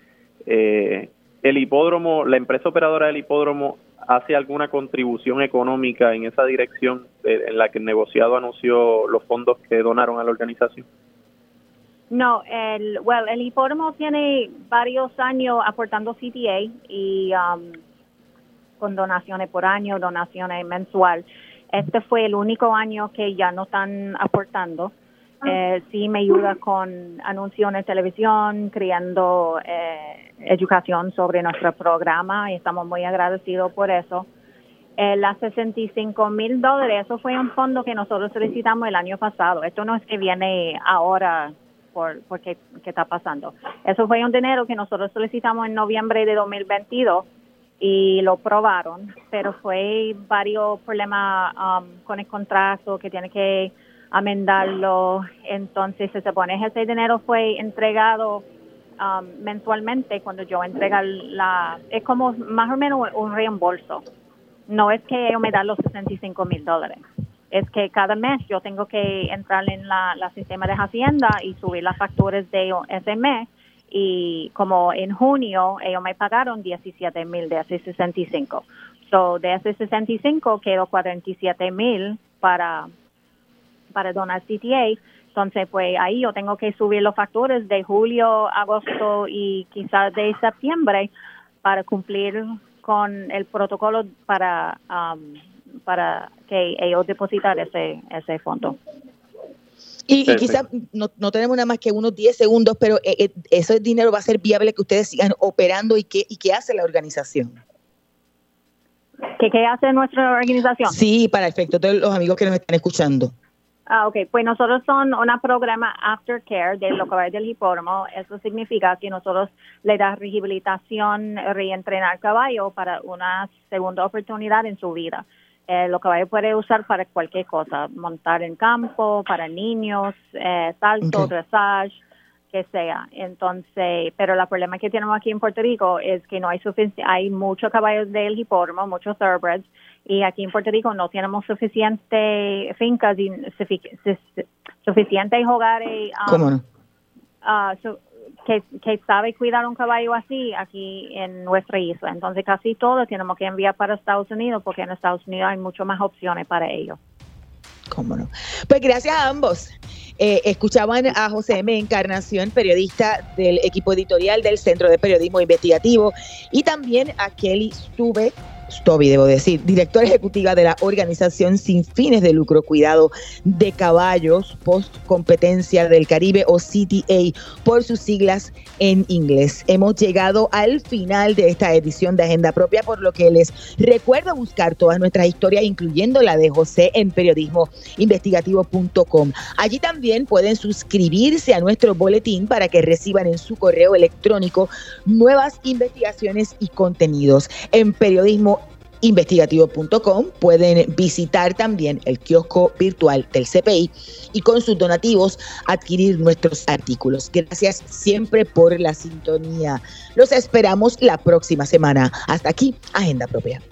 eh, el hipódromo, la empresa operadora del hipódromo hace alguna contribución económica en esa dirección en la que el negociado anunció los fondos que donaron a la organización? No, el, well, tiene varios años aportando CTA y um, con donaciones por año, donaciones mensual. Este fue el único año que ya no están aportando. Eh, sí me ayuda con anuncios en televisión, creando eh, educación sobre nuestro programa y estamos muy agradecidos por eso. Eh, las 65 mil dólares, eso fue un fondo que nosotros solicitamos el año pasado. Esto no es que viene ahora por, por qué, está pasando. Eso fue un dinero que nosotros solicitamos en noviembre de 2022 y lo probaron, pero fue varios problemas um, con el contrato que tiene que amendarlo. Entonces se supone que ese dinero fue entregado um, mensualmente cuando yo entrega la... Es como más o menos un reembolso. No es que ellos me dan los 65 mil dólares. Es que cada mes yo tengo que entrar en la, sistema de Hacienda y subir las facturas de ese mes y como en junio ellos me pagaron 17 mil de ese 65. So, de ese 65 quedó 47 mil para, para donar CTA. Entonces, pues ahí yo tengo que subir los factores de julio, agosto y quizás de septiembre para cumplir con el protocolo para, um, para que ellos depositar ese, ese fondo. Y, quizás no, tenemos nada más que unos 10 segundos, pero eh, eh, ese dinero va a ser viable que ustedes sigan operando y qué, y qué hace la organización. ¿Qué, ¿Qué hace nuestra organización? Sí, para efecto de los amigos que nos están escuchando. Ah, ok. Pues nosotros son un programa aftercare de lo que va del hipódromo. Eso significa que nosotros le da rehabilitación, reentrenar caballo para una segunda oportunidad en su vida. Eh, lo caballo puede usar para cualquier cosa, montar en campo, para niños, eh, salto, dressage, que sea. Entonces, pero el problema que tenemos aquí en Puerto Rico es que no hay suficiente, hay muchos caballos del hipódromo, muchos thoroughbreds, y aquí en Puerto Rico no tenemos suficiente fincas y suficiente hogares. Um, ¿Cómo no? Uh, que, que sabe cuidar un caballo así aquí en nuestra isla. Entonces casi todo tenemos que enviar para Estados Unidos porque en Estados Unidos hay mucho más opciones para ello. ¿Cómo no? Pues gracias a ambos. Eh, escuchaban a José M. Encarnación, periodista del equipo editorial del Centro de Periodismo Investigativo, y también a Kelly Stube, Stoby, debo decir, directora ejecutiva de la organización sin fines de lucro Cuidado de Caballos Post Competencia del Caribe o CTA por sus siglas en inglés. Hemos llegado al final de esta edición de Agenda Propia, por lo que les recuerdo buscar todas nuestras historias, incluyendo la de José en periodismoinvestigativo.com. Allí también pueden suscribirse a nuestro boletín para que reciban en su correo electrónico nuevas investigaciones y contenidos en periodismo investigativo.com. Pueden visitar también el kiosco virtual del CPI y con sus donativos adquirir nuestros artículos. Gracias siempre por la sintonía. Los esperamos la próxima semana. Hasta aquí, Agenda Propia.